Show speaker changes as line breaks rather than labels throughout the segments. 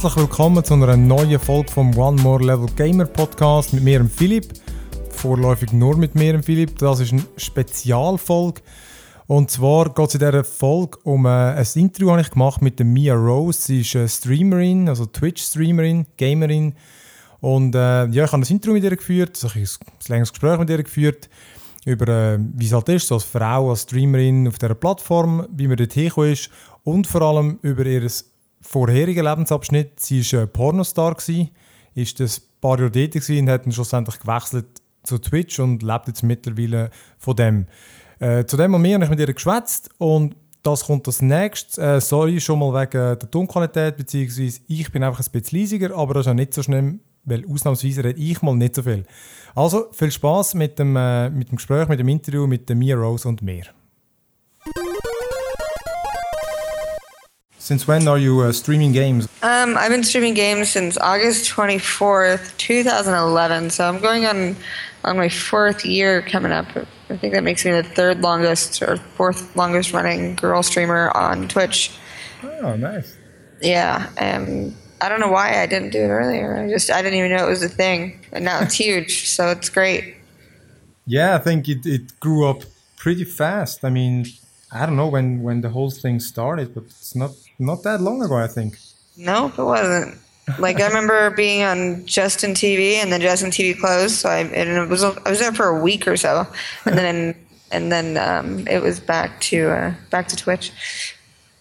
Herzlich willkommen zu einer neuen Folge vom One More Level Gamer Podcast mit mir, Philipp. Vorläufig nur mit mir, Philipp. Das ist eine Spezialfolge. Und zwar geht es in dieser Folge um äh, ein Interview, das ich gemacht mit der Mia Rose. Sie ist eine Streamerin, also Twitch-Streamerin, Gamerin. Und äh, ja, ich habe ein Interview mit ihr geführt, also ein längeres Gespräch mit ihr geführt über äh, wie es halt ist, so als Frau, als Streamerin auf dieser Plattform, wie man dort hingekommen ist und vor allem über ihr vorherigen Lebensabschnitt. Sie war Pornostar, gewesen, ist das paar Jahre dort und hat dann schlussendlich gewechselt zu Twitch und lebt jetzt mittlerweile von dem. Äh, zu dem Moment habe ich mit ihr geschwätzt und das kommt als nächstes. Äh, sorry schon mal wegen der Tonqualität, beziehungsweise ich bin einfach ein bisschen leisiger, aber das ist auch nicht so schlimm, weil ausnahmsweise rede ich mal nicht so viel. Also viel Spaß mit dem, äh, mit dem Gespräch, mit dem Interview mit der Mia Rose und mir. Since when are you uh, streaming games?
Um, I've been streaming games since August 24th, 2011. So I'm going on on my fourth year coming up. I think that makes me the third longest or fourth longest running girl streamer on Twitch.
Oh, nice.
Yeah, and I don't know why I didn't do it earlier. I just I didn't even know it was a thing, and now it's huge. So it's great.
Yeah, I think it, it grew up pretty fast. I mean, I don't know when when the whole thing started, but it's not not that long ago. I think.
Nope, it wasn't. Like I remember being on Justin TV, and then Justin TV closed. So I and it was I was there for a week or so, and then and then um, it was back to uh, back to Twitch.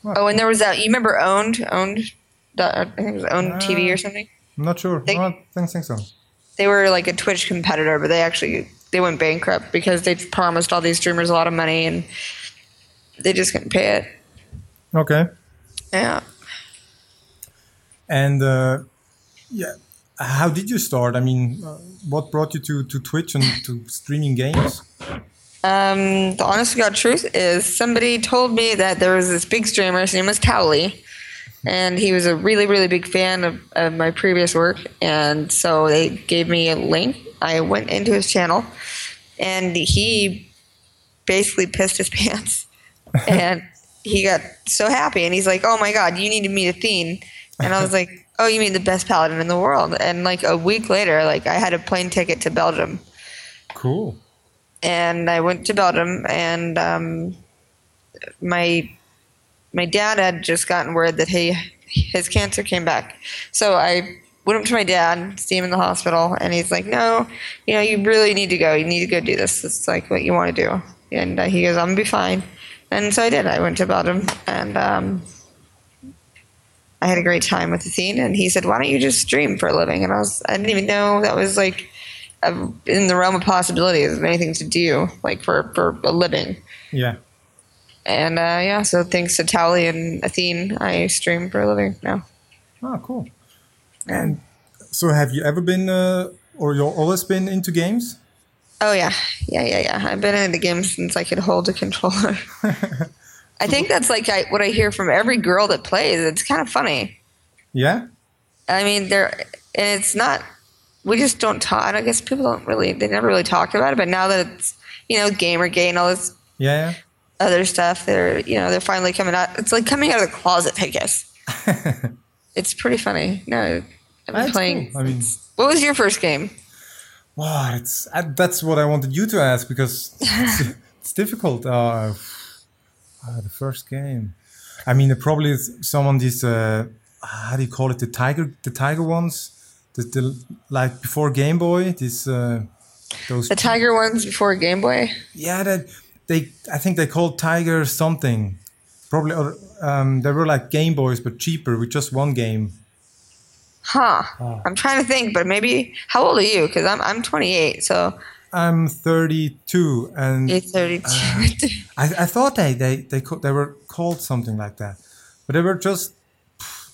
Oh, and there was that. You remember owned owned I think it was Own3d uh, TV or something.
I'm not sure. They, no, I don't think so.
They were like a Twitch competitor, but they actually they went bankrupt because they promised all these streamers a lot of money and they just couldn't pay it.
Okay.
Yeah.
And uh, yeah, how did you start? I mean, uh, what brought you to, to Twitch and to streaming games?
Um, the honest to God truth is somebody told me that there was this big streamer, his name was Towelliee, and he was a really really big fan of, of my previous work and so they gave me a link i went into his channel and he basically pissed his pants and he got so happy and he's like oh my god you need to meet athene and i was like oh you mean the best paladin in the world and like a week later like i had a plane ticket to belgium
cool
and i went to belgium and um, my my dad had just gotten word that he his cancer came back. So I went up to my dad, see him in the hospital, and he's like, "No, you know, you really need to go. You need to go do this. It's like what you want to do." And uh, he goes, "I'm gonna be fine." And so I did. I went to Belgium, and um, I had a great time with Athene. And he said, "Why don't you just stream for a living?" And I was, I didn't even know that was like a, in the realm of possibilities of anything to do, like for for a living.
Yeah.
And uh, yeah, so thanks to Towelliee and Athene, I stream for a living now.
Oh, cool. And so, have you ever been, uh, or you've always been into games?
Oh yeah, yeah, yeah, yeah. I've been in the game since I could hold a controller. I think that's like I, what I hear from every girl that plays. It's kind of funny.
Yeah.
I mean, there, and it's not. We just don't talk. I guess people don't really. They never really talk about it. But now that it's you know Gamergate and all this.
Yeah
other stuff. They're you know they're finally coming out. It's like coming out of the closet, I guess. it's pretty funny. No, I'm that's playing. Cool. I mean, what was your first game?
Wow, it's uh, that's what I wanted you to ask because it's, it's difficult. Uh, uh, the first game. I mean, probably is some of these. Uh, how do you call it? The tiger, the tiger ones. The, the like before Game Boy. This uh,
those. The tiger ones before Game Boy.
Yeah, that they I think they called Tiger something. Probably um, they were like Game Boys but cheaper with just one game.
Huh. Oh. I'm trying to think, but maybe how old are you? Because I'm I'm 28, so.
I'm 32, and
You're 32. Uh,
I, I thought they they they they were called something like that, but they were just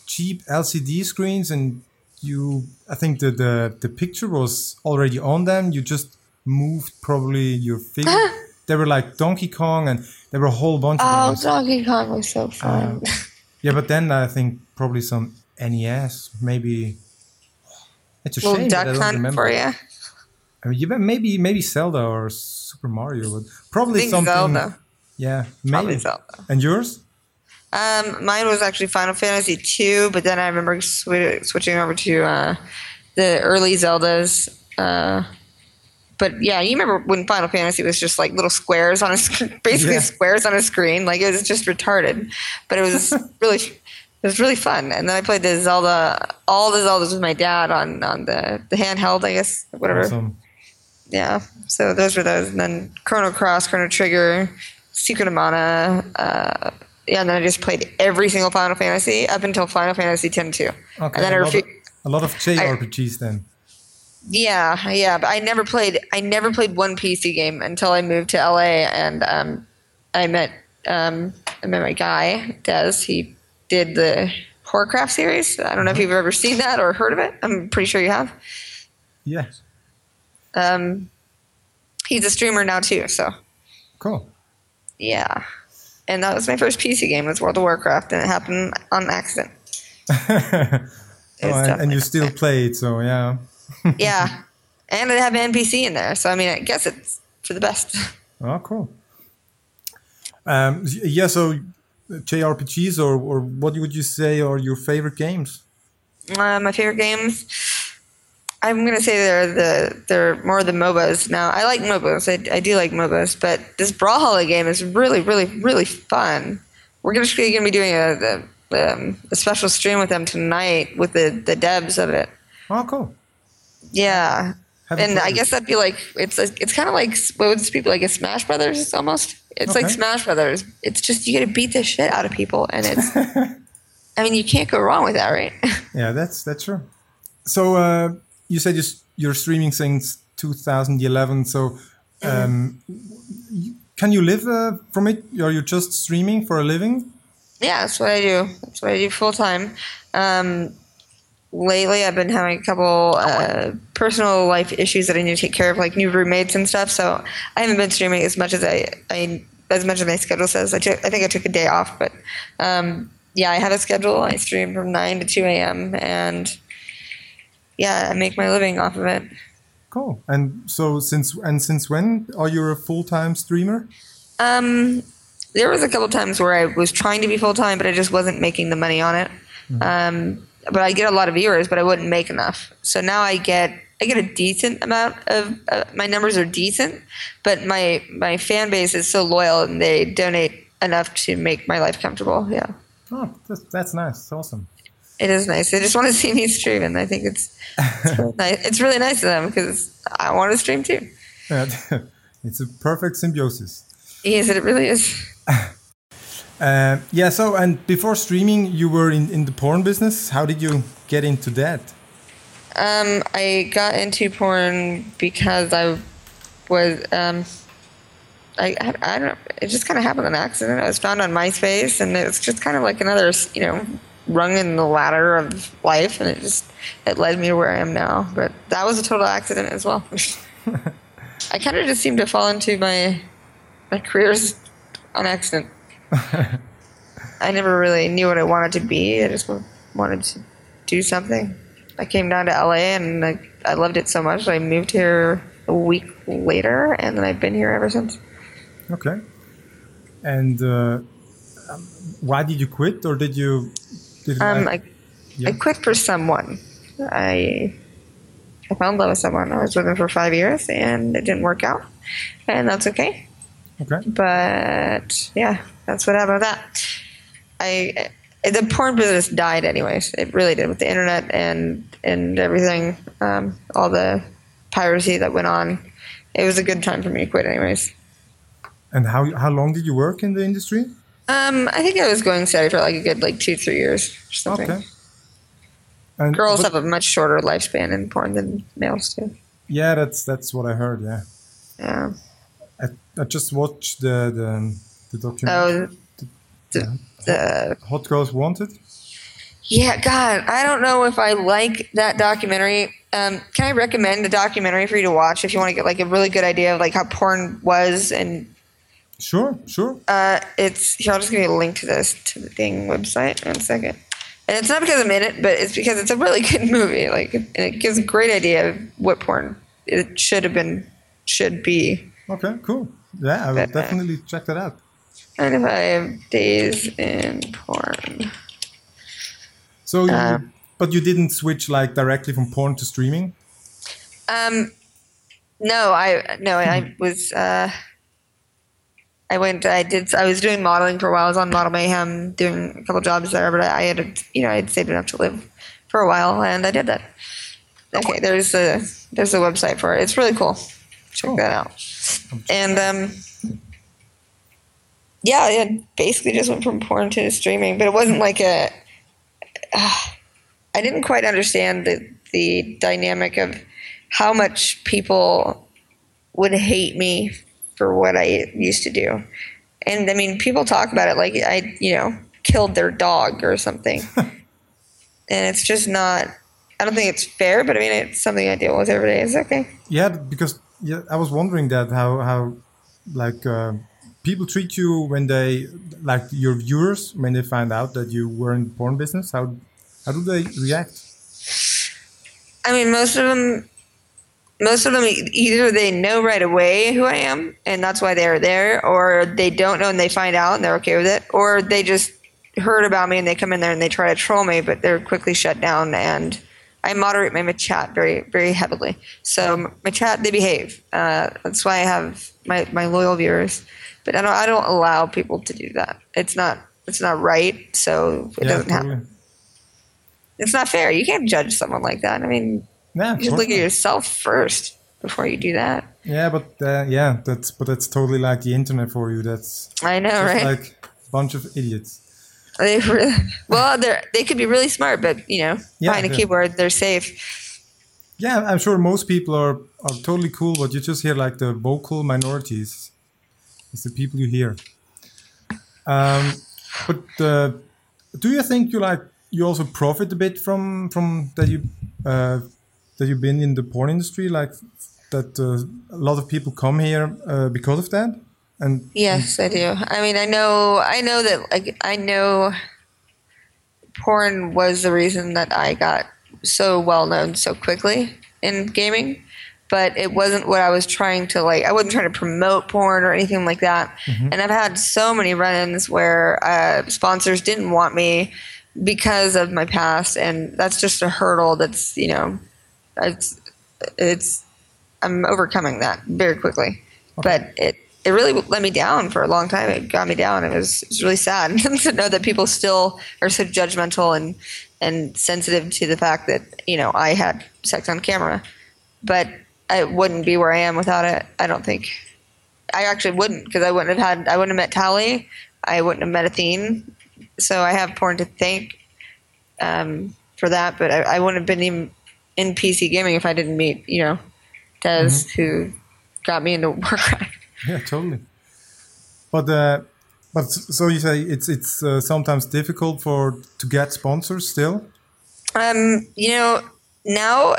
cheap LCD screens, and you I think the the the picture was already on them. You just moved probably your finger. They were like Donkey Kong, and there were a whole bunch of
Oh, Donkey Kong was so fun.
Uh, yeah, but then I think probably some NES, maybe.
It's a Little shame Duck Hunt for you.
I mean, maybe maybe Zelda or Super Mario, but probably
I
something.
Zelda.
Yeah, maybe.
Probably Zelda.
And yours?
Um, mine was actually Final Fantasy two, but then I remember sw- switching over to uh, the early Zeldas. Uh, but yeah, you remember when Final Fantasy was just like little squares on a sc- basically
Yeah.
squares on a screen, like it was just retarded. But it was really, it was really fun. And then I played the Zelda, all the Zeldas with my dad on on the the handheld, I guess, whatever.
Awesome.
Yeah. So those were those, and then Chrono Cross, Chrono Trigger, Secret of Mana. Uh, yeah, and then I just played every single Final Fantasy up until Final Fantasy X two.
Okay.
And then I
a, lot of, a lot of JRPGs then.
Yeah, yeah, but I never played. I never played one PC game until I moved to LA, and um, I met um, I met my guy Des. He did the Hordecraft series. I don't know if you've ever seen that or heard of it. I'm pretty sure you have.
Yes.
Um, he's a streamer now too, so
Cool.
yeah. And that was my first PC game was World of Warcraft, and it happened on accident.
Oh, and, and you still play it, so yeah.
yeah, and I have an NPC in there, so I mean, I guess it's for the best.
Oh, cool. Um, yeah, so JRPGs, or, or what would you say are your favorite games?
Uh, my favorite games. I'm gonna say they're the they're more the MOBAs now. I like MOBAs. I, I do like MOBAs, but this Brawlhalla game is really, really, really fun. We're gonna actually gonna be doing a the, um, a special stream with them tonight with the the devs of it.
Oh, cool.
Yeah,
Haven't
and I guess that'd be like it's a, it's kind of like what would this be like a Smash Brothers almost. It's like Smash Brothers. It's just you got to beat the shit out of people, and it's. I mean, you can't go wrong with that, right?
Yeah, that's that's true. So uh, you said you're, you're streaming since 2011. So um, you- can you live uh, from it? Are you just streaming for a living?
Yeah, that's what I do. That's what I do full time. Um, lately, I've been having a couple uh, personal life issues that I need to take care of, like new roommates and stuff. So I haven't been streaming as much as I, I as much as my schedule says. I took, I think I took a day off, but um, yeah, I have a schedule. I stream from nine to two a.m. and yeah, I make my living off of it.
Cool. And so since and since when are you a full time streamer?
Um, there was a couple times where I was trying to be full time, but I just wasn't making the money on it. Um, but I get a lot of viewers, but I wouldn't make enough. So now I get I get a decent amount of uh, my numbers are decent, but my my fan base is so loyal and they donate enough to make my life comfortable. Yeah,
Oh, that's, that's nice. It's awesome.
it is nice. They just want to see me stream, and I think it's it's really nice. It's really nice of them because I want to stream too.
Yeah, it's a perfect symbiosis.
Yes, it really is.
Uh, yeah. So and before streaming, you were in, in the porn business. How did you get into that?
Um, I got into porn because I was um, I, I I don't know. It just kind of happened on accident. I was found on MySpace, and it was just kind of like another you know rung in the ladder of life, and it just it led me to where I am now. But that was a total accident as well. I kind of just seemed to fall into my my careers on accident. I never really knew what I wanted to be. I just wanted to do something. I came down to LA and I, I loved it so much. I moved here a week later, and then I've been here ever since.
Okay. And uh, um, why did you quit, or did you? Did
Um, I,
Yeah.
I quit for someone. I I fell in love with someone. I was with him for five years, and it didn't work out, and that's okay.
okay.
But yeah, that's what happened with that. I the porn business died anyways. It really did with the internet and and everything, um, all the piracy that went on. It was a good time for me to quit anyways.
And how how long did you work in the industry?
Um, I think I was going steady for like a good like two three years or something.
Okay. And
Girls have a much shorter lifespan in porn than males do.
Yeah, that's that's what I heard. Yeah,
Yeah.
I, I just watched the the, the documentary.
Oh, the, the
Hot Girls Wanted.
Yeah, God, I don't know if I like that documentary. Um, can I recommend a documentary for you to watch if you want to get like a really good idea of like how porn was? And
Sure, sure.
uh, it's here. I'll just give you a link to this to the thing website. One second. And it's not because I'm in it, but it's because it's a really good movie. Like, and it gives a great idea of what porn it should have been, should be.
Okay, cool. Yeah, I will
But, uh,
definitely check that out.
95 days in porn.
So, you,
Um,
but you didn't switch like directly from porn to streaming.
Um, no, I no, I was. Uh, I went. I did. I was doing modeling for a while. I was on Model Mayhem, doing a couple jobs there. But I, I had, you know, I had saved enough to live for a while, and I did that. Okay, there's a there's a website for it. It's really cool. Check
Cool.
that out. And um, yeah, it basically just went from porn to streaming, but it wasn't like a. I didn't quite understand the the dynamic of how much people would hate me for what I used to do. And I mean, people talk about it like I, you know, killed their dog or something. and it's just not, I don't think it's fair, but I mean, it's something I deal with every day. It's okay.
Yeah, because yeah, I was wondering that how how like uh, people treat you when they like your viewers when they find out that you were in the porn business. How how do they react?
I mean, most of them, most of them either they know right away who I am, and that's why they're there, or they don't know and they find out and they're okay with it, or they just heard about me and they come in there and they try to troll me, but they're quickly shut down. And I moderate my chat very, very heavily. So my chat, they behave. Uh, that's why I have my, my loyal viewers. But I don't, I don't allow people to do that. It's not, it's not right. So it doesn't happen. It's not fair. You can't judge someone like that. I mean,
Yeah,
you should look at yourself first before you do that.
yeah, but uh, yeah, that's but that's totally like the internet for you. That's
I know, right?
like a bunch of idiots.
They really, well, they're they could be really smart, but you know,
Yeah,
behind a keyboard, they're safe.
Yeah, I'm sure most people are, are totally cool, but you just hear like the vocal minorities. It's the people you hear. Um, but uh, do you think you like you also profit a bit from from that you uh, that you've been in the porn industry, like that uh, a lot of people come here uh, because of that? And
Yes, I do. I mean, I know, I know that, like, I know, porn was the reason that I got so well known so quickly in gaming, but it wasn't what I was trying to like. I wasn't trying to promote porn or anything like that. And I've had so many run-ins where uh, sponsors didn't want me because of my past, and that's just a hurdle. That's you know, it's it's I'm overcoming that very quickly. But it it really let me down for a long time. It got me down. It was it was really sad to know that people still are so judgmental and and sensitive to the fact that you know I had sex on camera. But I wouldn't be where I am without it. I don't think. I actually wouldn't because I wouldn't have had I wouldn't have met Towelliee. I wouldn't have met Athene. So I have porn to thank um, for that. But I, I wouldn't have been even in PC gaming if I didn't meet you know Des who got me into Warcraft.
Yeah, totally. But uh, but so you say it's it's uh, sometimes difficult for to get sponsors still.
Um, you know, now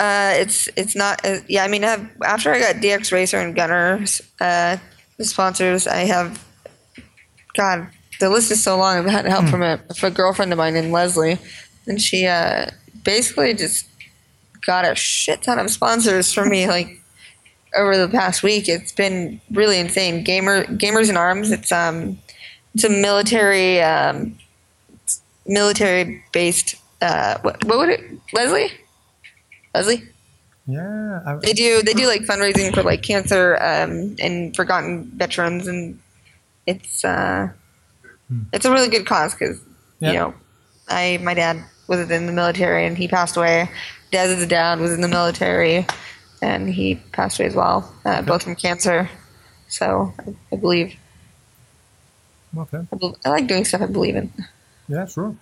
uh, it's it's not. Uh, yeah, I mean, I have, after I got DX Racer and Gunnars, uh, sponsors, I have. God, the list is so long. I've had help from a, from a girlfriend of mine named Leslie, and she uh, basically just got a shit ton of sponsors for me. Like over the past week, it's been really insane. Gamer Gamers in Arms. It's um, it's a military um, military based. Uh, what, what would it, Leslie? Leslie?
Yeah, I,
They do they do like fundraising for like cancer um, and forgotten veterans, and it's uh, it's a really good cause because
Yeah.
you know I my dad was in the military and he passed away. Dez's dad was in the military and he passed away as well, uh, both from cancer. So I, I believe
okay.
I, bel I like doing stuff I believe in.
Yeah, sure.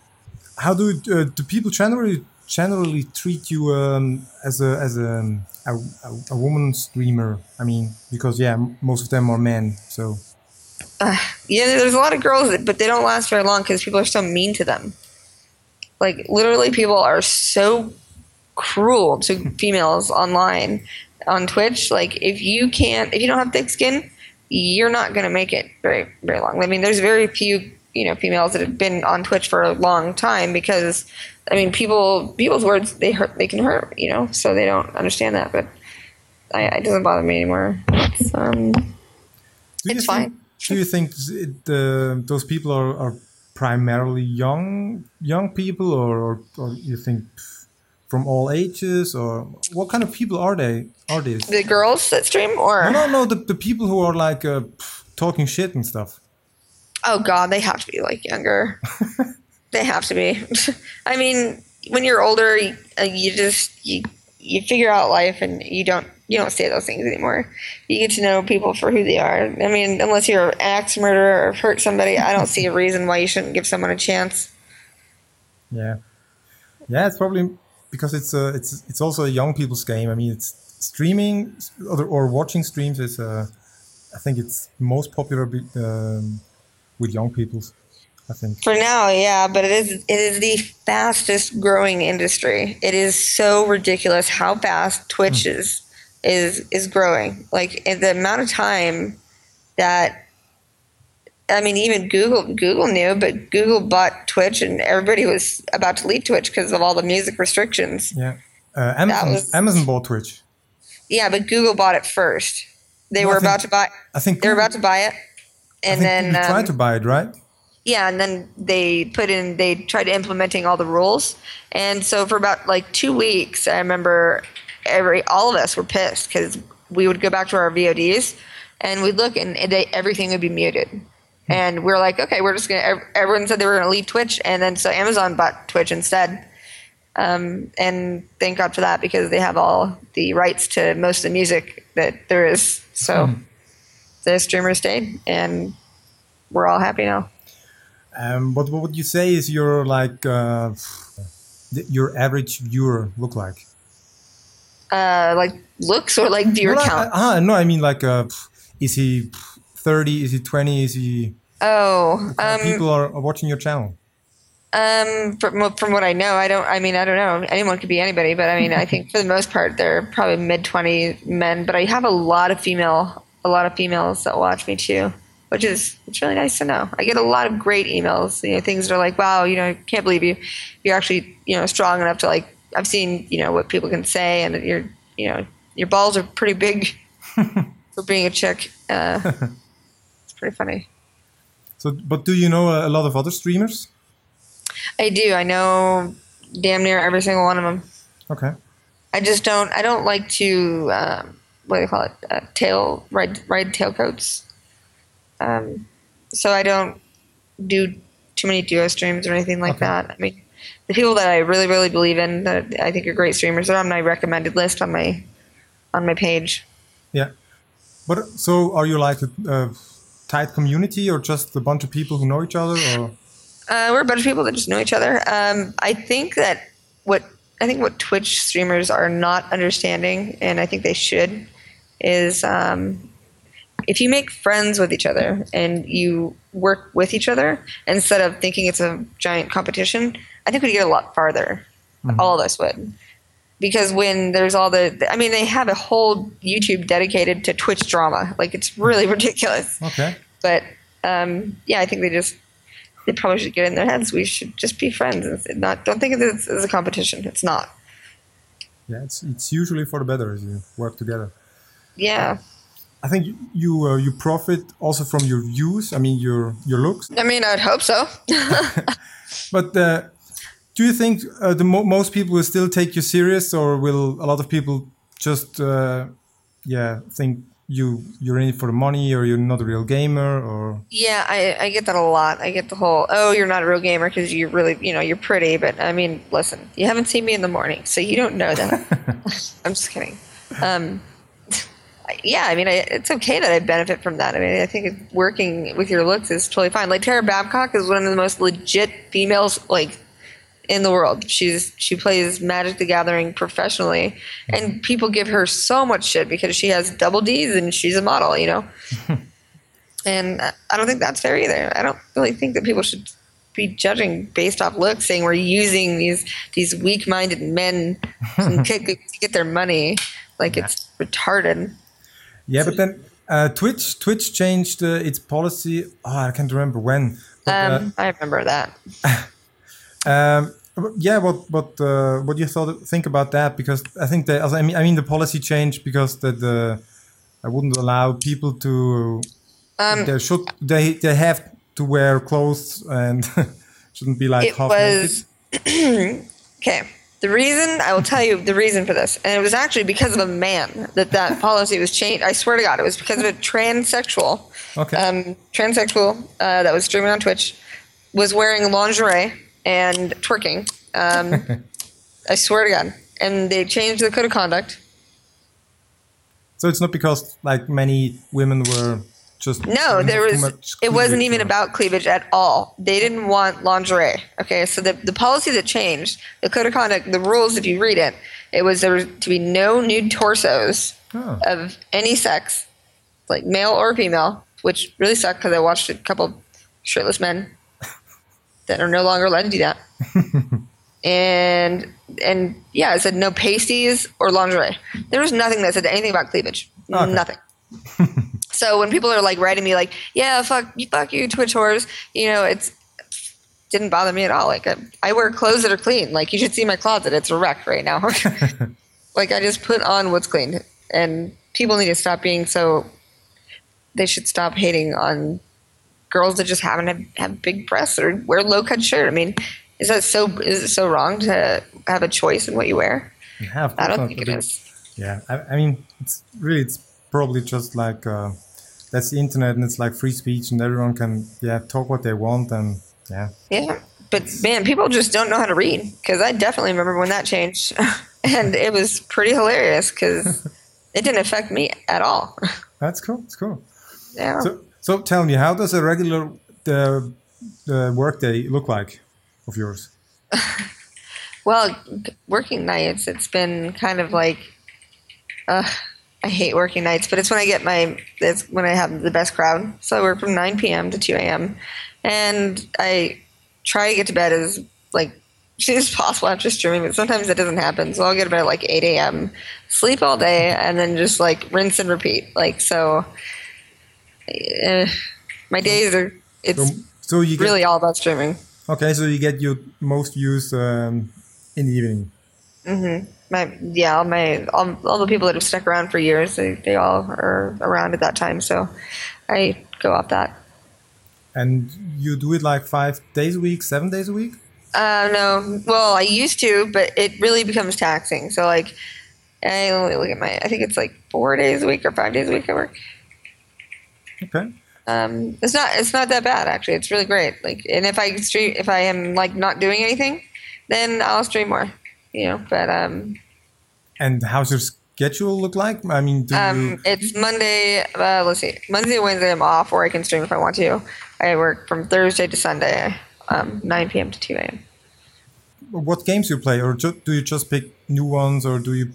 How do uh, do people generally generally treat you um, as a as a, a a a woman streamer? I mean, because yeah, m- most of them are men. So
Yeah, there's a lot of girls, but they don't last very long because people are so mean to them. Like literally, people are so cruel to females online on Twitch. Like if you can't, if you don't have thick skin, you're not gonna make it very very long. I mean, there's very few you know females that have been on Twitch for a long time because I mean people people's words they hurt they can hurt you know so they don't understand that but I, it doesn't bother me anymore. It's um
do you think,
fine.
do you think it, uh, those people are, are primarily young young people, or, or, or you think from all ages, or what kind of people are they? Are these
The girls that stream, or
no, no, the, the people who are like uh, talking shit and stuff.
oh god, they have to be like younger. they have to be. I mean, when you're older, you, uh, you just you you figure out life, and you don't you don't say those things anymore. You get to know people for who they are. I mean, unless you're an axe murderer or hurt somebody, I don't see a reason why you shouldn't give someone a chance.
Yeah, yeah, it's probably because it's a it's it's also a young people's game. I mean, it's streaming or, or watching streams is uh, I think it's most popular be- um, with young people. I think.
For now, yeah, but it is it is the fastest growing industry. It is so ridiculous how fast Twitch is is is growing. Like the amount of time that I mean, even Google Google knew, but Google bought Twitch, and everybody was about to leave Twitch because of all the music restrictions.
Yeah, uh, Amazon
was-
Amazon bought Twitch.
Yeah, but Google bought it first. They
No,
were
think-
about to buy.
I think
They were about to buy it, and then
Google tried
um,
to buy it, right?
Yeah, and then they put in they tried implementing all the rules, and so for about like two weeks, I remember every all of us were pissed because we would go back to our VODs, and we'd look and they, everything would be muted, and we are like, okay, we're just gonna. Everyone said they were gonna leave Twitch, and then so Amazon bought Twitch instead, um, and thank God for that because they have all the rights to most of the music that there is. So the streamer stayed, and we're all happy now.
Um, but what would you say is your like uh, your average viewer look like?
uh, like looks or like viewer
no,
count?
I, uh, no, I mean like uh, is he thirty? Is he twenty? Is he?
Oh, um,
people are, watching your channel.
um, from, what- from what I know, I don't. I mean, I don't know. Anyone could be anybody, but I mean, I think for the most part, they're probably mid twenty men. But I have a lot of female, a lot of females that watch me too, which is it's really nice to know. I get a lot of great emails. You know, things that are like, wow, you know, I can't believe you, you're actually, you know, strong enough to like. I've seen, you know, what people can say, and you're, you know, your balls are pretty big for being a chick. Uh, it's pretty funny.
So, but do you know a, a lot of other streamers?
I do. I know damn near every single one of them.
Okay.
I just don't. I don't like to. Um, what do you call it? Uh, tail ride ride tailcoats. Um, so I don't do too many duo streams or anything like
Okay.
that. I mean, the people that I really really believe in that I think are great streamers are on my recommended list on my on my page.
Yeah. But so are you like a tight community or just a bunch of people who know each other or?
Uh, we're a bunch of people that just know each other. Um, I think that what I think what Twitch streamers are not understanding, and I think they should, is um, if you make friends with each other and you work with each other instead of thinking it's a giant competition, I think we'd get a lot farther. All of us would. Because when there's all the, I mean, they have a whole YouTube dedicated to Twitch drama. Like, it's really ridiculous
Okay.
but um, yeah, I think they just they probably should get in their heads. We should just be friends and not don't think of this as a competition. It's not.
Yeah, it's it's usually for the better as you work together.
Yeah,
I think you you, uh, you profit also from your views. I mean your your looks.
I mean, I'd hope so.
But uh, do you think uh, the mo- most people will still take you serious, or will a lot of people just uh, yeah think you you're in it for the money, or you're not a real gamer, or
yeah, I, I get that a lot. I get the whole oh, you're not a real gamer because you're really you know you're pretty. But I mean, listen, you haven't seen me in the morning, so you don't know that. I'm just kidding. Um, yeah, I mean, I, it's okay that I benefit from that. I mean, I think working with your looks is totally fine. Like Tara Babcock is one of the most legit females like in the world. She's she plays Magic the Gathering professionally, and people give her so much shit because she has double D's and she's a model, you know. and I don't think that's fair either. I don't really think that people should be judging based off looks, saying we're using these these weak-minded men to get, their money. Like it's retarded.
yeah. But then uh, Twitch Twitch changed uh, its policy. Oh, I can't remember when. But, uh,
Um, I remember that.
Um, yeah, what what uh, what you thought think about that? Because I think that I mean I mean the policy changed because that the I wouldn't allow people to
Um,
they should they they have to wear clothes and shouldn't be like
It
half
was-
naked.
Okay. The reason I will tell you the reason for this, and it was actually because of a man that that policy was changed. I swear to God, it was because of a transsexual,
Okay.
um, transsexual uh, that was streaming on Twitch, was wearing lingerie and twerking. Um, I swear to God, and they changed the code of conduct.
so it's not because like many women were just
No, there was. It wasn't even
or-
about cleavage at all. They didn't want lingerie. Okay, so the the policy that changed, the code of conduct, the rules. If you read it, it was there was to be no nude torsos
Oh.
of any sex, like male or female, which really sucked because I watched a couple shirtless men that are no longer allowed to do that. and and yeah, it said no pasties or lingerie. There was nothing that said anything about cleavage.
Okay.
Nothing. so when people are like writing me like, yeah, fuck you, fuck you, Twitch whores, you know, it's didn't bother me at all. Like I, I wear clothes that are clean. Like you should see my closet; it's a wreck right now. like I just put on what's clean, and people need to stop being so. They should stop hating on girls that just happen to have big breasts or wear low cut shirt. I mean, is that so? Is it so wrong to have a choice in what you wear?
Yeah,
I don't think it is.
Yeah, I, I mean, it's really, it's probably just like uh, that's the internet, and it's like free speech, and everyone can yeah talk what they want, and yeah,
Yeah, but man, people just don't know how to read. Because I definitely remember when that changed, and it was pretty hilarious because it didn't affect me at all.
that's cool. It's cool.
Yeah.
So, so tell me, how does a regular the the workday look like of yours?
Well, working nights, it's been kind of like, uh, I hate working nights, but it's when I get my, it's when I have the best crowd. So I work from 9 p.m. to 2 a.m. And I try to get to bed as like soon as possible after streaming, but sometimes it doesn't happen. So I'll get to bed at like 8 a.m., sleep all day, and then just like rinse and repeat. Like, so uh, my days are it's
so you get,
really all about streaming.
okay. So you get your most views um, in the evening.
my yeah all my all, all the people that have stuck around for years they, they all are around at that time so i go off that
And you do it like five days a week, seven days a week?
uh no well i used to but it really becomes taxing so like i only look at my i think it's like four days a week or five days a week i work
Okay.
um it's not it's not that bad actually it's really great like and if i stream if i am like not doing anything then i'll stream more you know but um
And how's your schedule look like? I mean, do you,
Um, it's Monday. Uh, let's see, Monday Wednesday I'm off, or I can stream if I want to. I work from Thursday to Sunday, um, 9 p.m. to 2 a.m.
what games you play, or do you just pick new ones, or do you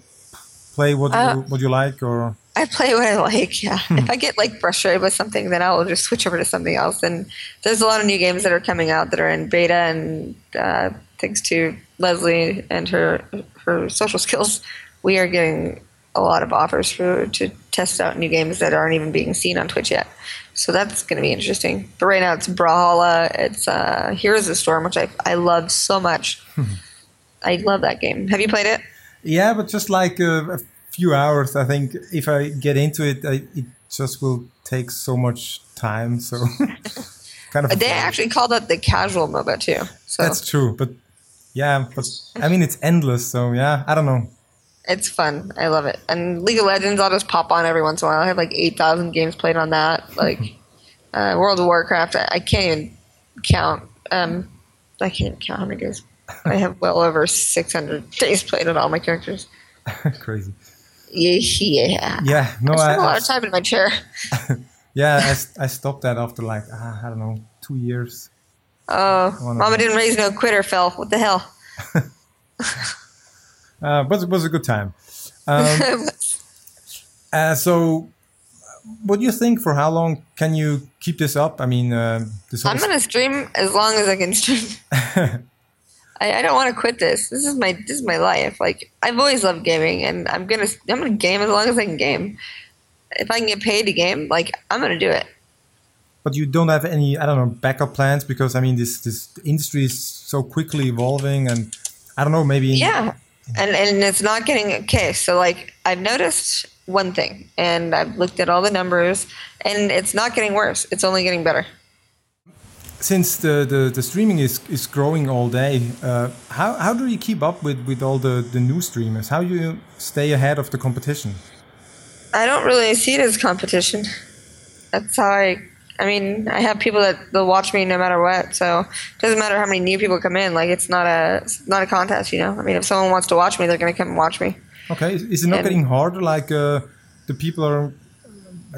play what
Uh,
you what you like, or
I play what I like. Yeah. if I get like frustrated with something, then I'll just switch over to something else. And there's a lot of new games that are coming out that are in beta, and uh, thanks to Leslie and her her social skills, we are getting a lot of offers for to test out new games that aren't even being seen on Twitch yet. So that's going to be interesting. But right now it's Brawlhalla, it's uh, Heroes of the Storm, which I I love so much. I love that game. Have you played it?
yeah, but just like uh, few hours. I think if I get into it, I, it just will take so much time. So kind of
They actually called it the casual MOBA too. So
that's true, but yeah, but I mean it's endless. So yeah, I don't know.
It's fun. I love it. And League of Legends, I'll just pop on every once in a while. I have like 8,000 games played on that. Like uh, World of Warcraft, I, I can't even count. Um, I can't count how many games. I have well over 600 days played on all my characters.
Crazy.
Yeah. yeah.
Yeah, no,
I
I,
spend a lot
I
of time in my chair.
yeah, I, I stopped that after like ah, I don't know two years.
Oh, Mama didn't raise no quitter, Phil. What the hell?
Uh, but it was a good time. Um, uh, so, what do you think? For how long can you keep this up? I mean, uh, this
I'm going to stream as long as I can stream. I, I don't want to quit this. This is my this is my life. Like I've always loved gaming, and I'm gonna I'm gonna game as long as I can game. If I can get paid to game, like I'm gonna do it.
but you don't have any I don't know backup plans because I mean this this industry is so quickly evolving, and I don't know maybe
Yeah, and and it's not getting okay. So like I've noticed one thing, and I've looked at all the numbers, and it's not getting worse. It's only getting better.
Since the, the, the streaming is, is growing all day, uh, how, how do you keep up with, with all the, the new streamers? How do you stay ahead of the competition?
I don't really see it as competition. That's how I. I mean, I have people that they'll watch me no matter what. So it doesn't matter how many new people come in. Like it's not a it's not a contest, you know. I mean, if someone wants to watch me, they're going to come and watch me.
Okay, is, it not
And-
getting harder? Like uh, the people are,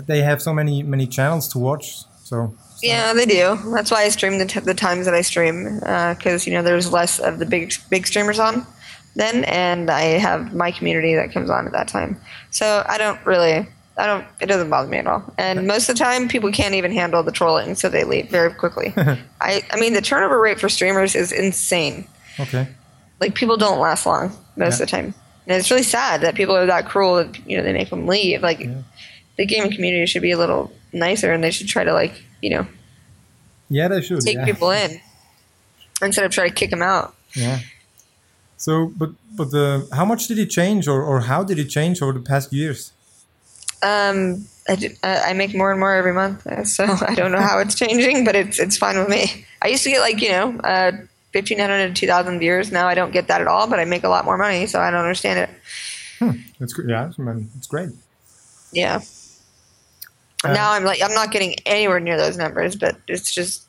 they have so many many channels to watch. So
Yeah, they do. That's why I stream the, t- the times that I stream uh, because you know there's less of the big big streamers on then, and I have my community that comes on at that time. So I don't really, I don't. It doesn't bother me at all. And most of the time, people can't even handle the trolling, so they leave very quickly. I, I mean, the turnover rate for streamers is insane.
okay,
Like people don't last long most
Yeah.
of the time, and it's really sad that people are that cruel. That, you know, they make them leave. Like the gaming community should be a little nicer, and they should try to like you know
yeah, they should.
take
yeah.
people in instead of trying to kick them out.
Yeah. So, but but uh, how much did it change, or, or how did it change over the past years?
Um, I I make more and more every month, uh, so I don't know how it's changing, but it's it's fine with me. I used to get like you know, uh, fifteen hundred to two thousand viewers. Now I don't get that at all, but I make a lot more money, so I don't understand it.
It's good. Yeah, it's great.
Yeah.
Uh,
now I'm like I'm not getting anywhere near those numbers, but it's just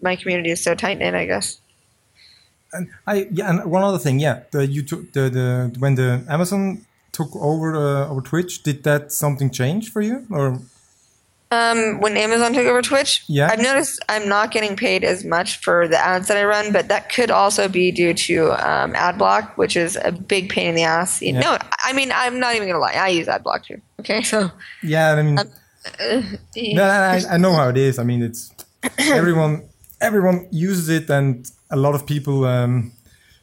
my community is so tight knit. I guess.
And I yeah, and one other thing, yeah, the YouTube, the the when the Amazon took over uh, over Twitch, did that something change for you, or
Um, when Amazon took over Twitch,
Yeah.
I've noticed I'm not getting paid as much for the ads that I run, but that could also be due to um, ad block, which is a big pain in the ass. You
Yeah.
No, I mean I'm not even gonna lie, I use ad block too. Okay, so
yeah, I mean, no, no, I, I know how it is. I mean, it's everyone everyone uses it, and a lot of people, um,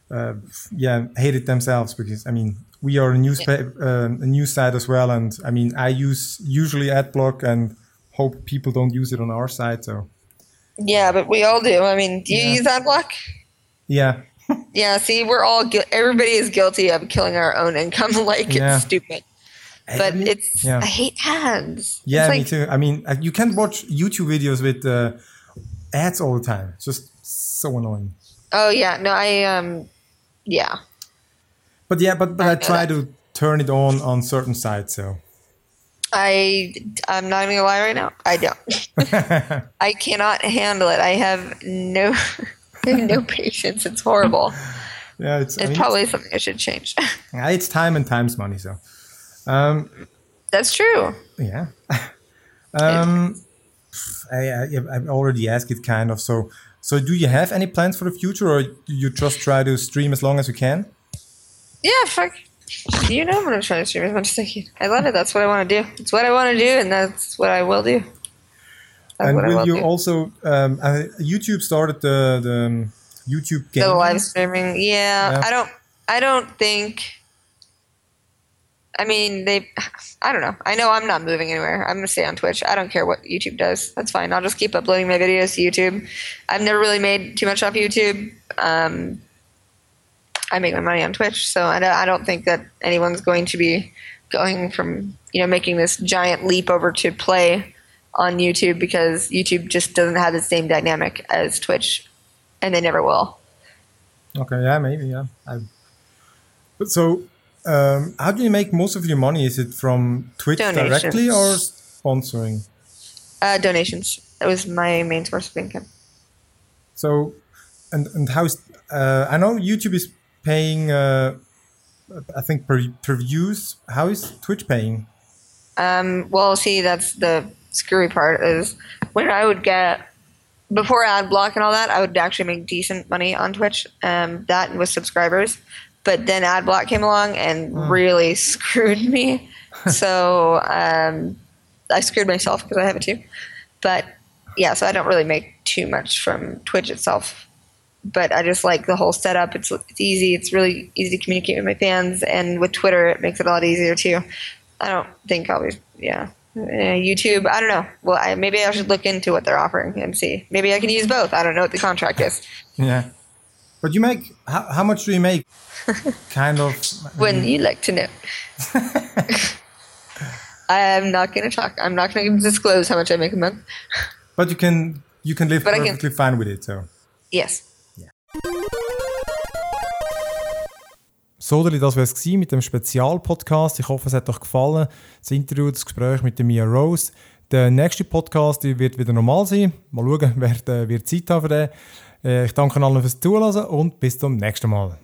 uh, yeah, hate it themselves because I mean, we are a newspaper, uh, a news site as well, and I mean, I use usually AdBlock and hope people don't use it on our side. So
yeah, but we all do. I mean, do you
Yeah.
use ad block?
yeah,
Yeah, see, we're all gui- everybody is guilty of killing our own income like
Yeah.
it's stupid. But
I mean,
it's
yeah.
I hate ads.
Yeah,
It's
me too. I mean, uh, you can't watch YouTube videos with uh, ads all the time. It's just so annoying.
Oh yeah, no, I um, yeah.
But yeah, but, but
I
I try to turn it on on certain sites. So
I I'm not even gonna lie right now. I don't. I cannot handle it. I have no no patience. It's horrible.
yeah, it's I
It's
mean,
probably something I should change.
it's, it's time and time's money. So um,
That's true.
yeah. um, I, I I've already asked it kind of. So so do you have any plans for the future, or do you just try to stream as long as you can?
Yeah, fuck. You know what I'm trying to stream as much as I can. I love it. That's what I want to do. It's what I want to do, and that's what I will do. That's
and
I
will
will
you
do.
also um, uh, YouTube started the the um, YouTube game?
the live streaming. Yeah,
Yeah.
I don't. I don't think. I mean, they. I don't know. I know I'm not moving anywhere. I'm gonna stay on Twitch. I don't care what YouTube does. That's fine. I'll just keep uploading my videos to YouTube. I've never really made too much off YouTube. Um, I make my money on Twitch, so I don't, I don't think that anyone's going to be going from you know making this giant leap over to play on YouTube because YouTube just doesn't have the same dynamic as Twitch, and they never will.
Okay, yeah, maybe, yeah. I, but so, um, how do you make most of your money? Is it from Twitch directly or sponsoring?
Uh, donations. That was my main source of income.
So, and and how's uh, I know YouTube is paying, uh, I think per per views. How is Twitch paying?
Um, well, see, that's the screwy part is when I would get before ad block and all that, I would actually make decent money on Twitch. Um, that was subscribers, but then AdBlock came along and really screwed me. so um, I screwed myself because I have it too. But yeah, so I don't really make too much from Twitch itself. But I just like the whole setup. It's it's easy. It's really easy to communicate with my fans, and with Twitter, it makes it a lot easier too. I don't think I'll be yeah. Uh, YouTube, I don't know. Well, I, maybe I should look into what they're offering and see. Maybe I can use both. I don't know what the contract is.
Yeah, but you make how, how much do you make? kind of.
When you like to know. I'm not going to talk. I'm not going to disclose how much I make a month.
But you can you can live
But I can-
perfectly fine with it. So.
Yes.
So, das wäre es mit dem Spezialpodcast. Ich hoffe, es hat euch gefallen. Das Interview, das Gespräch mit der Mia Rose. Der nächste Podcast wird wieder normal sein. Mal schauen, wer äh, wird Zeit haben für den. Äh, Ich danke allen fürs Zuhören und bis zum nächsten Mal.